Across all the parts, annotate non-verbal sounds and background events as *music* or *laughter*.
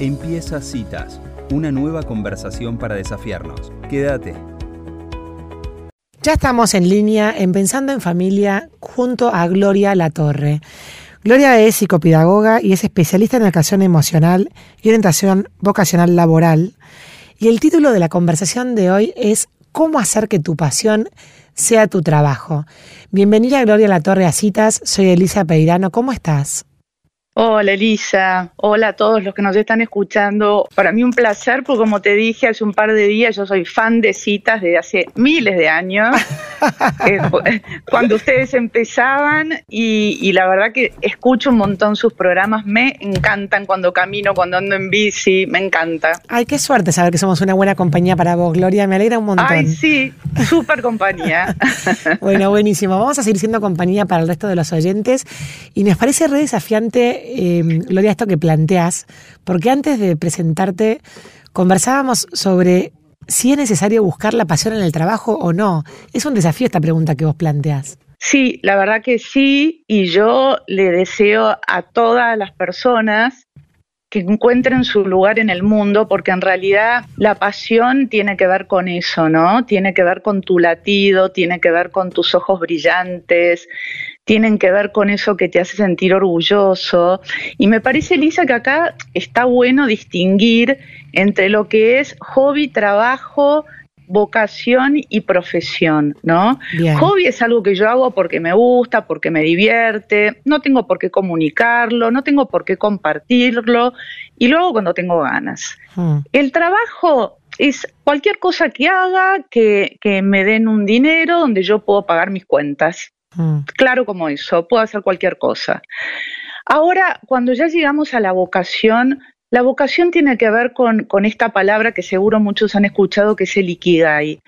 Empieza Citas, una nueva conversación para desafiarnos. Quédate. Ya estamos en línea en Pensando en Familia junto a Gloria Latorre. Gloria es psicopedagoga y es especialista en educación emocional y orientación vocacional laboral. Y el título de la conversación de hoy es ¿Cómo hacer que tu pasión sea tu trabajo? Bienvenida Gloria Latorre a Citas, soy Elisa Peirano, ¿cómo estás? Hola Elisa, hola a todos los que nos están escuchando. Para mí un placer, porque como te dije hace un par de días, yo soy fan de citas desde hace miles de años, *laughs* eh, cuando ustedes empezaban y, la verdad que escucho un montón sus programas, me encantan cuando camino, cuando ando en bici, me encanta. Ay, qué suerte saber que somos una buena compañía para vos, Gloria, me alegra un montón. Ay, sí, súper compañía. *laughs* bueno, buenísimo, vamos a seguir siendo compañía para el resto de los oyentes y nos parece re desafiante eh, Gloria, esto que planteas, porque antes de presentarte conversábamos sobre si es necesario buscar la pasión en el trabajo o no. Es un desafío esta pregunta que vos planteás. Sí, la verdad que sí, y yo le deseo a todas las personas que encuentren su lugar en el mundo, porque en realidad la pasión tiene que ver con eso, ¿no? Tiene que ver con tu latido, tiene que ver con tus ojos brillantes, tienen que ver con eso que te hace sentir orgulloso. Y me parece, Lisa, que acá está bueno distinguir entre lo que es hobby, trabajo, vocación y profesión, ¿no? Hobby es algo que yo hago porque me gusta, porque me divierte, no tengo por qué comunicarlo, no tengo por qué compartirlo y lo hago cuando tengo ganas. Hmm. El trabajo es cualquier cosa que haga que, que me den un dinero donde yo puedo pagar mis cuentas. Mm. Claro como eso, puedo hacer cualquier cosa. Ahora, cuando ya llegamos a la vocación, la vocación tiene que ver con, con, esta palabra que seguro muchos han escuchado, que es el ikigai.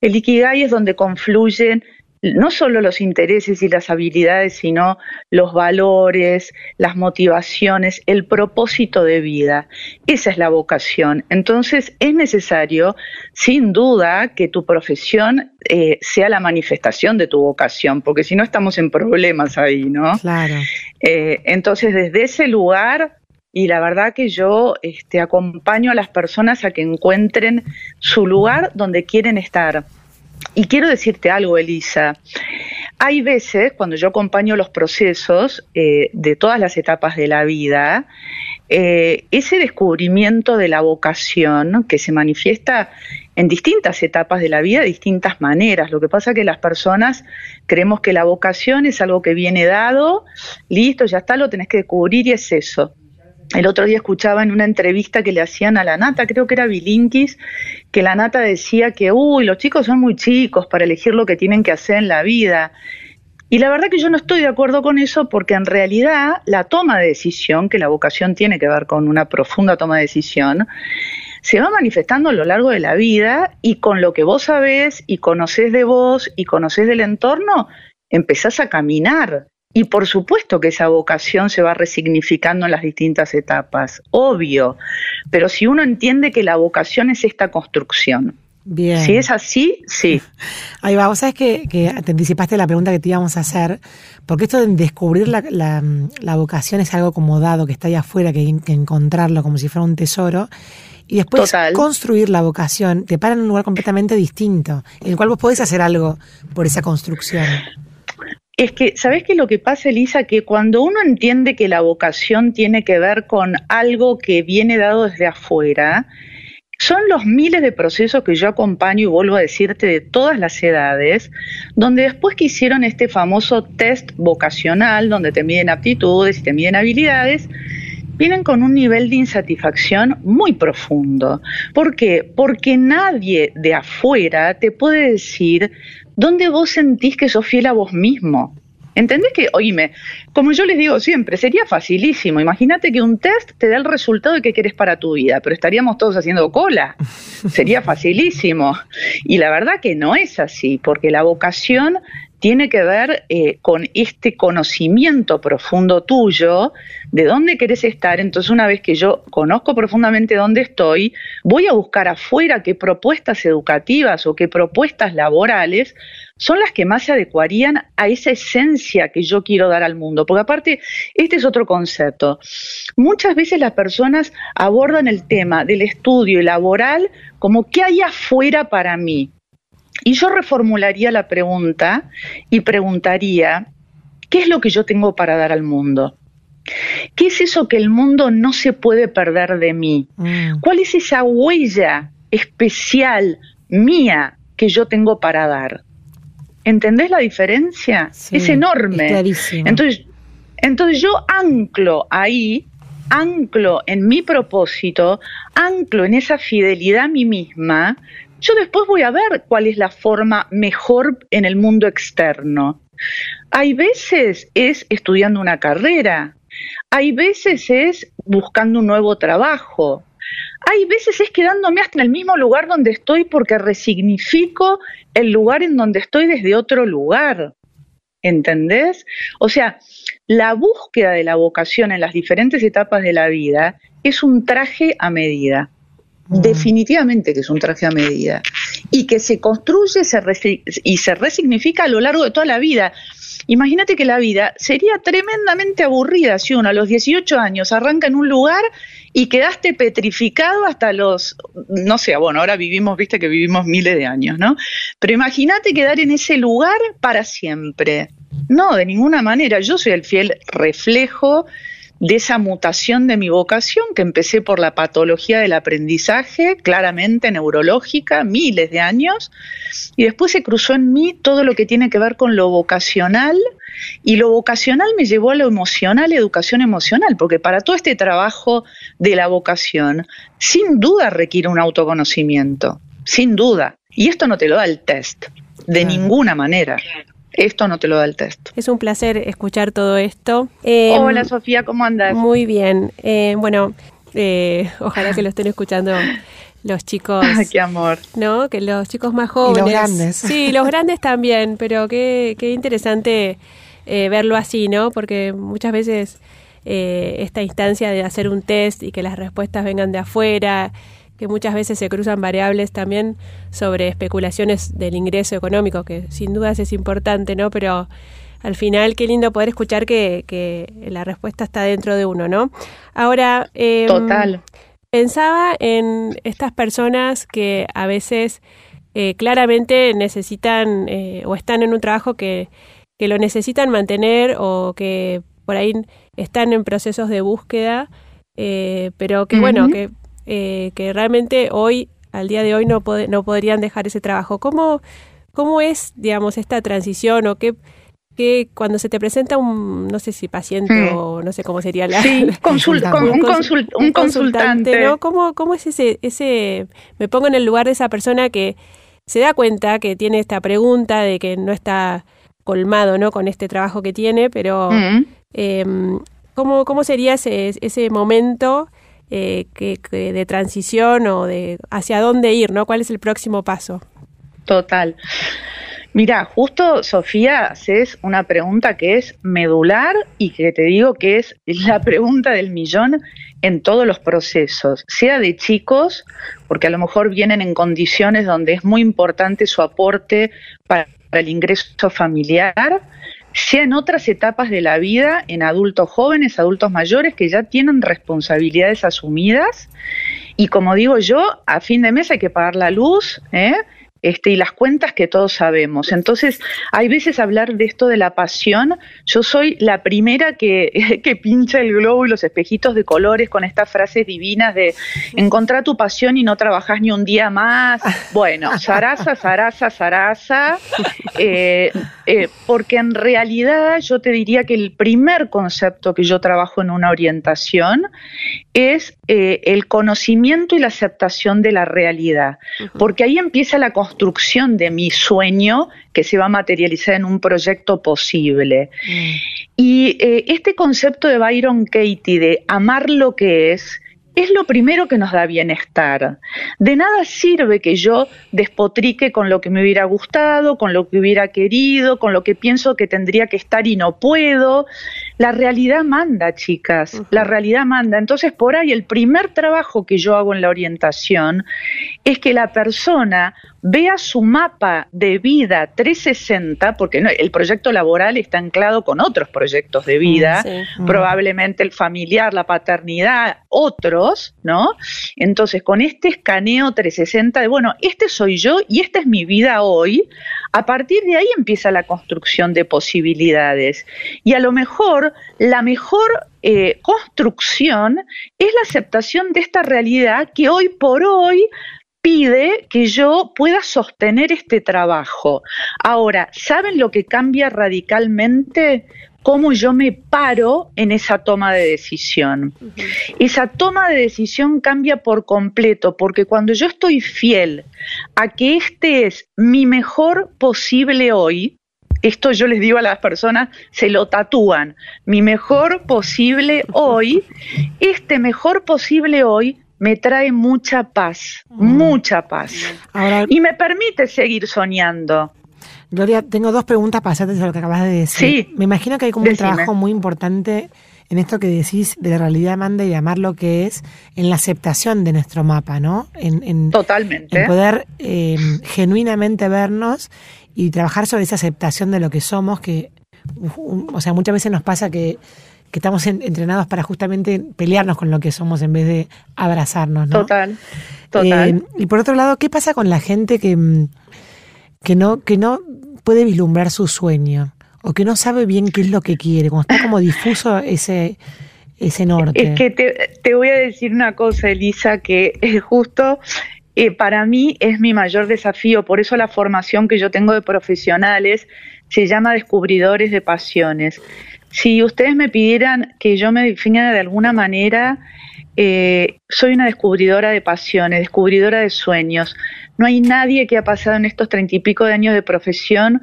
El ikigai es donde confluyen no solo los intereses y las habilidades, sino los valores, las motivaciones, el propósito de vida. Esa es la vocación. Entonces es necesario, sin duda, que tu profesión eh, sea la manifestación de tu vocación, porque si no estamos en problemas ahí, ¿no? Claro. Eh, entonces, desde ese lugar, y la verdad que yo este, acompaño a las personas a que encuentren su lugar donde quieren estar y quiero decirte algo, Elisa. Hay veces, cuando yo acompaño los procesos eh, de todas las etapas de la vida, eh, ese descubrimiento de la vocación que se manifiesta en distintas etapas de la vida, de distintas maneras. Lo que pasa es que las personas creemos que la vocación es algo que viene dado, listo, ya está, lo tenés que descubrir y es eso. El otro día escuchaba en una entrevista que le hacían a la Nata, creo que era Bilinkis, que la Nata decía que, uy, los chicos son muy chicos para elegir lo que tienen que hacer en la vida. Y la verdad que yo no estoy de acuerdo con eso porque en realidad la toma de decisión, que la vocación tiene que ver con una profunda toma de decisión, se va manifestando a lo largo de la vida y con lo que vos sabés y conocés de vos y conocés del entorno, empezás a caminar. Y por supuesto que esa vocación se va resignificando en las distintas etapas, obvio, pero si uno entiende que la vocación es esta construcción. Bien. Si es así, sí. *laughs* Ahí va, vos sabes que, te anticipaste la pregunta que te íbamos a hacer, porque esto de descubrir la, vocación es algo como dado, que está ahí afuera, que hay que encontrarlo como si fuera un tesoro, y después construir la vocación te para en un lugar completamente distinto, en el cual vos podés hacer algo por esa construcción. Es que, ¿sabes qué lo que pasa, Elisa? Que cuando uno entiende que la vocación tiene que ver con algo que viene dado desde afuera, son los miles de procesos que yo acompaño y vuelvo a decirte de todas las edades, donde después que hicieron este famoso test vocacional, donde te miden aptitudes y te miden habilidades, vienen con un nivel de insatisfacción muy profundo. ¿Por qué? Porque nadie de afuera te puede decir ¿Dónde vos sentís que sos fiel a vos mismo? ¿Entendés que, oíme, como yo les digo siempre, sería facilísimo. Imagínate que un test te da el resultado de qué querés para tu vida, pero estaríamos todos haciendo cola. *laughs* Sería facilísimo. Y la verdad que no es así, porque la vocación tiene que ver eh, con este conocimiento profundo tuyo de dónde querés estar. Entonces, una vez que yo conozco profundamente dónde estoy, voy a buscar afuera qué propuestas educativas o qué propuestas laborales son las que más se adecuarían a esa esencia que yo quiero dar al mundo. Porque aparte, este es otro concepto. Muchas veces las personas abordan el tema del estudio laboral como qué hay afuera para mí. Y yo reformularía la pregunta y preguntaría, ¿qué es lo que yo tengo para dar al mundo? ¿Qué es eso que el mundo no se puede perder de mí? Mm. ¿Cuál es esa huella especial mía que yo tengo para dar? ¿Entendés la diferencia? es enorme. entonces, entonces yo anclo ahí, anclo en mi propósito, anclo en esa fidelidad a mí misma, yo después voy a ver cuál es la forma mejor en el mundo externo. Hay veces es estudiando una carrera, hay veces es buscando un nuevo trabajo, hay veces es quedándome hasta en el mismo lugar donde estoy porque resignifico el lugar en donde estoy desde otro lugar. ¿Entendés? O sea, la búsqueda de la vocación en las diferentes etapas de la vida es un traje a medida. Mm. Definitivamente que es un traje a medida. Y que se construye y se resignifica a lo largo de toda la vida. Imagínate que la vida sería tremendamente aburrida si uno a los 18 años arranca en un lugar y quedaste petrificado hasta los, no sé, bueno, ahora vivimos, viste que vivimos miles de años, ¿no? Pero imagínate quedar en ese lugar para siempre. No, de ninguna manera. Yo soy el fiel reflejo de esa mutación de mi vocación, que empecé por la patología del aprendizaje, claramente neurológica, miles de años, y después se cruzó en mí todo lo que tiene que ver con lo vocacional, y lo vocacional me llevó a lo emocional, educación emocional, porque para todo este trabajo de la vocación, sin duda requiere un autoconocimiento, sin duda, y esto no te lo da el test, de ninguna manera. Esto no te lo da el test. Es un placer escuchar todo esto. Em, Hola Sofía, ¿cómo andas? Muy bien. Eh, bueno, eh, ojalá que lo estén escuchando los chicos. *laughs* qué amor. ¿No? Que los chicos más jóvenes. los grandes. Sí, los grandes también, pero qué, qué interesante eh, verlo así, ¿no? Porque muchas veces esta instancia de hacer un test y que las respuestas vengan de afuera que muchas veces se cruzan variables también sobre especulaciones del ingreso económico, que sin dudas es importante, ¿no? Pero al final qué lindo poder escuchar que, que la respuesta está dentro de uno, ¿no? Ahora, em, Total. pensaba en estas personas que a veces eh, claramente necesitan eh, o están en un trabajo que, que lo necesitan mantener o que por ahí están en procesos de búsqueda, eh, pero que bueno, que eh, que realmente hoy, al día de hoy, no, no podrían dejar ese trabajo. ¿Cómo, cómo es, digamos, esta transición o qué, qué cuando se te presenta un, no sé si paciente hmm. o no sé cómo sería la... Sí, *laughs* un, un, consultante. ¿no? ¿Cómo, ¿Cómo es ese, ese, me pongo en el lugar de esa persona que se da cuenta que tiene esta pregunta de que no está colmado ¿no? con este trabajo que tiene, pero hmm. em, ¿cómo, ¿cómo sería ese, ese momento eh, que, de transición o de hacia dónde ir, ¿no? ¿Cuál es el próximo paso? Total. Mira, justo Sofía, haces una pregunta que es medular y que te digo que es la pregunta del millón en todos los procesos, sea de chicos, porque a lo mejor vienen en condiciones donde es muy importante su aporte para el ingreso familiar, sea en otras etapas de la vida, en adultos jóvenes, adultos mayores que ya tienen responsabilidades asumidas. Y como digo yo, a fin de mes hay que pagar la luz, ¿eh? Este, y las cuentas que todos sabemos. Entonces, hay veces hablar de esto de la pasión, yo soy la primera que, *laughs* que pincha el globo y los espejitos de colores con estas frases divinas de encontrar tu pasión y no trabajas ni un día más. Bueno, *laughs* zaraza, zaraza, zaraza, eh, eh, porque en realidad yo te diría que el primer concepto que yo trabajo en una orientación es eh, el conocimiento y la aceptación de la realidad, porque ahí empieza la construcción de mi sueño que se va a materializar en un proyecto posible. Mm. Y eh, este concepto de Byron Katie de amar lo que es, es lo primero que nos da bienestar. De nada sirve que yo despotrique con lo que me hubiera gustado, con lo que hubiera querido, con lo que pienso que tendría que estar y no puedo. La realidad manda, chicas, la realidad manda. Entonces, por ahí el primer trabajo que yo hago en la orientación es que la persona vea su mapa de vida 360, porque el proyecto laboral está anclado con otros proyectos de vida, mm, probablemente el familiar, la paternidad, otros, ¿no? Entonces, con este escaneo 360 de, bueno, este soy yo y esta es mi vida hoy, a partir de ahí empieza la construcción de posibilidades. Y a lo mejor la mejor eh, construcción es la aceptación de esta realidad que hoy por hoy pide que yo pueda sostener este trabajo. Ahora, ¿saben lo que cambia radicalmente? Cómo yo me paro en esa toma de decisión. Esa toma de decisión cambia por completo, porque cuando yo estoy fiel a que este es mi mejor posible hoy, esto yo les digo a las personas, se lo tatúan, mi mejor posible hoy, este mejor posible hoy me trae mucha paz, mm. mucha paz. y me permite seguir soñando. Gloria, tengo dos preguntas para hacerte sobre lo que acabas de decir. Sí. Me imagino que hay como un trabajo muy importante en esto que decís de la realidad manda y amar lo que es, en la aceptación de nuestro mapa, ¿no? En, Totalmente. En poder em, genuinamente vernos y trabajar sobre esa aceptación de lo que somos, que, o sea, muchas veces nos pasa que que estamos entrenados para justamente pelearnos con lo que somos en vez de abrazarnos, ¿no? Total, total. Eh, y por otro lado, ¿qué pasa con la gente que, mm, que, no, que no puede vislumbrar su sueño? O que no sabe bien qué es lo que quiere, cuando está como difuso ese, ese norte. Es que te, voy a decir una cosa, Elisa, que es justo eh, para mí es mi mayor desafío, por eso la formación que yo tengo de profesionales se llama Descubridores de Pasiones. Si ustedes me pidieran que yo me definiera de alguna manera, eh, soy una descubridora de pasiones, descubridora de sueños. No hay nadie que ha pasado en estos treinta y pico de años de profesión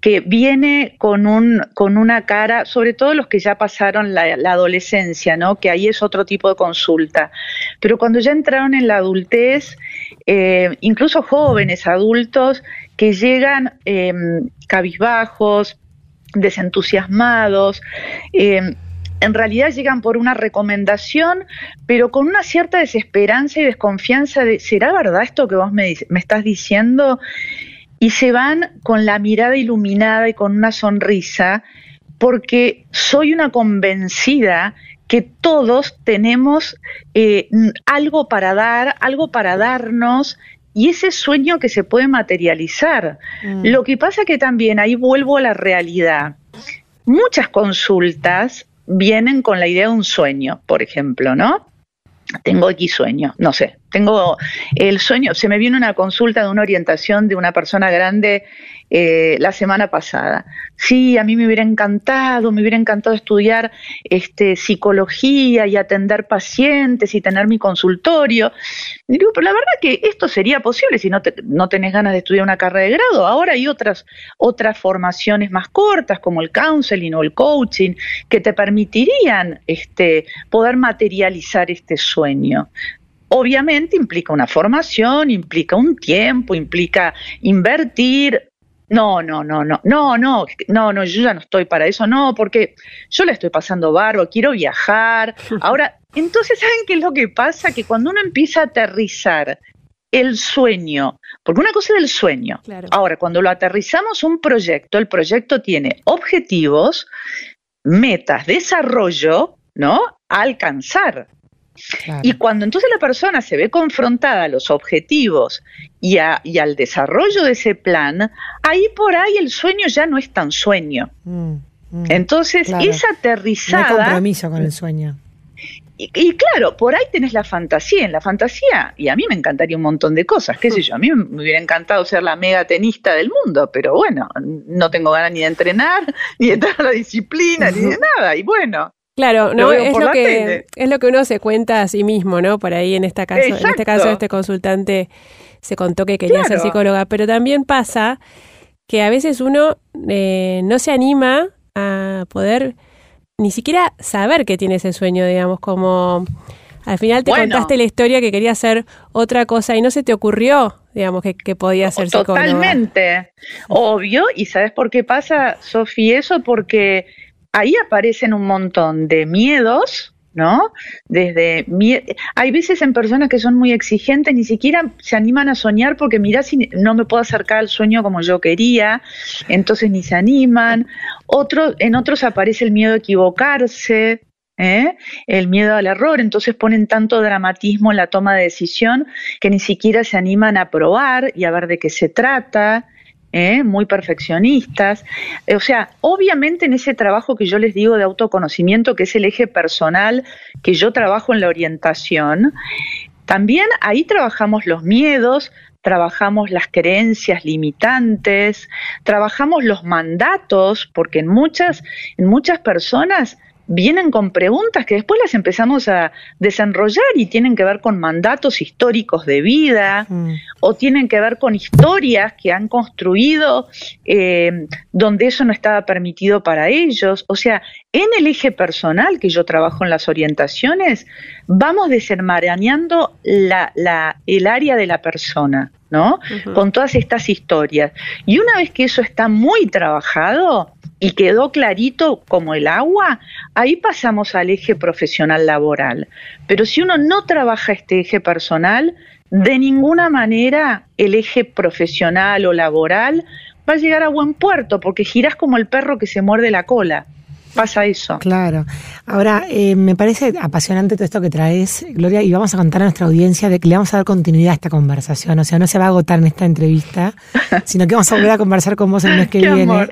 que viene con, un, con una cara, sobre todo los que ya pasaron la, adolescencia, ¿no? que ahí es otro tipo de consulta. Pero cuando ya entraron en la adultez, eh, incluso jóvenes adultos que llegan eh, cabizbajos, desentusiasmados. En realidad llegan por una recomendación, pero con una cierta desesperanza y desconfianza de, ¿será verdad esto que vos me, me estás diciendo? Y se van con la mirada iluminada y con una sonrisa, porque soy una convencida que todos tenemos eh, algo para dar, algo para darnos y ese sueño que se puede materializar. Mm. Lo que pasa que también ahí vuelvo a la realidad. Muchas consultas vienen con la idea de un sueño, por ejemplo, ¿no? Tengo X sueño, no sé, tengo el sueño, se me viene una consulta de una orientación de una persona grande eh, la semana pasada. Sí, a mí me hubiera encantado, me hubiera encantado estudiar este, psicología y atender pacientes y tener mi consultorio. digo, pero la verdad que esto sería posible si no, no tenés ganas de estudiar una carrera de grado. Ahora hay otras, otras formaciones más cortas como el counseling o el coaching que te permitirían este, poder materializar este sueño. Obviamente implica una formación, implica un tiempo, implica invertir. No, no, no, no, no, no, no, no, yo ya no estoy para eso, no, porque yo la estoy pasando barro, quiero viajar. *laughs* Ahora, entonces, ¿saben qué es lo que pasa? Que cuando uno empieza a aterrizar el sueño, porque una cosa es el sueño. Ahora, cuando lo aterrizamos un proyecto, el proyecto tiene objetivos, metas, desarrollo, ¿no? A alcanzar. Y cuando entonces la persona se ve confrontada a los objetivos y, al desarrollo de ese plan, ahí por ahí el sueño ya no es tan sueño. Mm, mm, entonces, esa aterrizada... No hay compromiso con el sueño. Y, claro, por ahí tenés la fantasía. En la fantasía, y a mí me encantaría un montón de cosas, qué sé yo, a mí me hubiera encantado ser la mega tenista del mundo, pero bueno, no tengo ganas ni de entrenar, *laughs* ni de entrar la disciplina, ni de *laughs* nada. Y bueno, Claro, no es lo que es lo que uno se cuenta a sí mismo, ¿no? Por ahí en esta caso, en este caso este consultante se contó que quería ser psicóloga, pero también pasa que a veces uno eh, no se anima a poder ni siquiera saber que tiene ese sueño, digamos, como al final te contaste la historia que quería hacer otra cosa y no se te ocurrió, digamos, que, que podía ser psicóloga. Totalmente, obvio. ¿Y sabes por qué pasa, Sofía, eso? Porque ahí aparecen un montón de miedos, ¿no? Desde hay veces en personas que son muy exigentes ni siquiera se animan a soñar porque mira si no me puedo acercar al sueño como yo quería, entonces ni se animan. Otro, en otros aparece el miedo a equivocarse, ¿eh? el miedo al error, entonces ponen tanto dramatismo en la toma de decisión que ni siquiera se animan a probar y a ver de qué se trata. ¿Eh? muy perfeccionistas. Eh, o sea, obviamente en ese trabajo que yo les digo de autoconocimiento, que es el eje personal que yo trabajo en la orientación, también ahí trabajamos los miedos, trabajamos las creencias limitantes, trabajamos los mandatos, porque en muchas, en muchas personas vienen con preguntas que después las empezamos a desenrollar y tienen que ver con mandatos históricos de vida mm. o tienen que ver con historias que han construido eh, donde eso no estaba permitido para ellos. O sea, en el eje personal que yo trabajo en las orientaciones, vamos desenmarañando la, el área de la persona. ¿no? Con todas estas historias. Y una vez que eso está muy trabajado, y quedó clarito como el agua, ahí pasamos al eje profesional laboral. Pero si uno no trabaja este eje personal, de ninguna manera el eje profesional o laboral va a llegar a buen puerto, porque girás como el perro que se muerde la cola pasa eso. Claro. Ahora, eh, me parece apasionante todo esto que traes, Gloria, y vamos a contar a nuestra audiencia de que le vamos a dar continuidad a esta conversación. O sea, no se va a agotar en esta entrevista, *laughs* sino que vamos a volver a conversar con vos el mes que viene.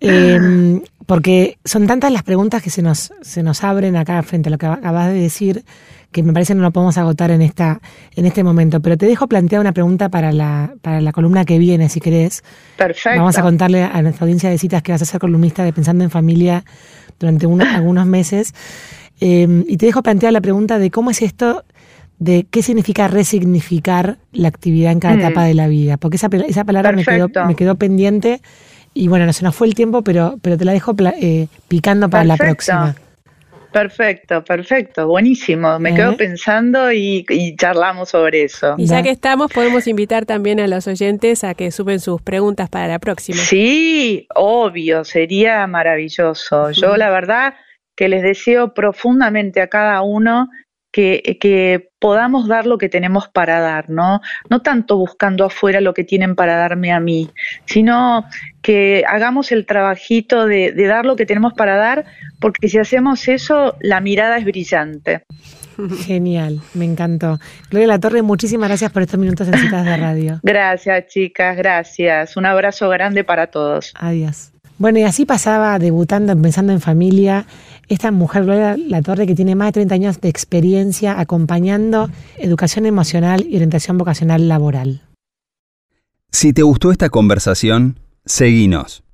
Em, porque son tantas las preguntas que se nos, se nos abren acá frente a lo que acabas de decir que me parece que no lo podemos agotar en esta en este momento. Pero te dejo plantear una pregunta para la, para la columna que viene, si querés. Perfecto. Vamos a contarle a nuestra audiencia de citas que vas a ser columnista de Pensando en Familia durante *laughs* algunos meses. Em, y te dejo plantear la pregunta de cómo es esto de qué significa resignificar la actividad en cada mm. etapa de la vida. Porque esa, esa palabra me quedó, me quedó pendiente y bueno, no se nos fue el tiempo, pero, pero te la dejo eh, picando para la próxima. Perfecto, perfecto, buenísimo. Me quedo pensando y, charlamos sobre eso. Y ya que estamos, podemos invitar también a los oyentes a que suben sus preguntas para la próxima. Sí, obvio, sería maravilloso. Yo la verdad que les deseo profundamente a cada uno que, que, podamos dar lo que tenemos para dar, ¿no? No tanto buscando afuera lo que tienen para darme a mí, sino que hagamos el trabajito de, de dar lo que tenemos para dar, porque si hacemos eso, la mirada es brillante. Genial, me encantó. Gloria La Torre, muchísimas gracias por estos minutos en citas de radio. Gracias, chicas, gracias. Un abrazo grande para todos. Adiós. Bueno, y así pasaba debutando, pensando en familia, esta mujer, Gloria La Torre, que tiene más de 30 años de experiencia acompañando educación emocional y orientación vocacional laboral. Si te gustó esta conversación, seguinos.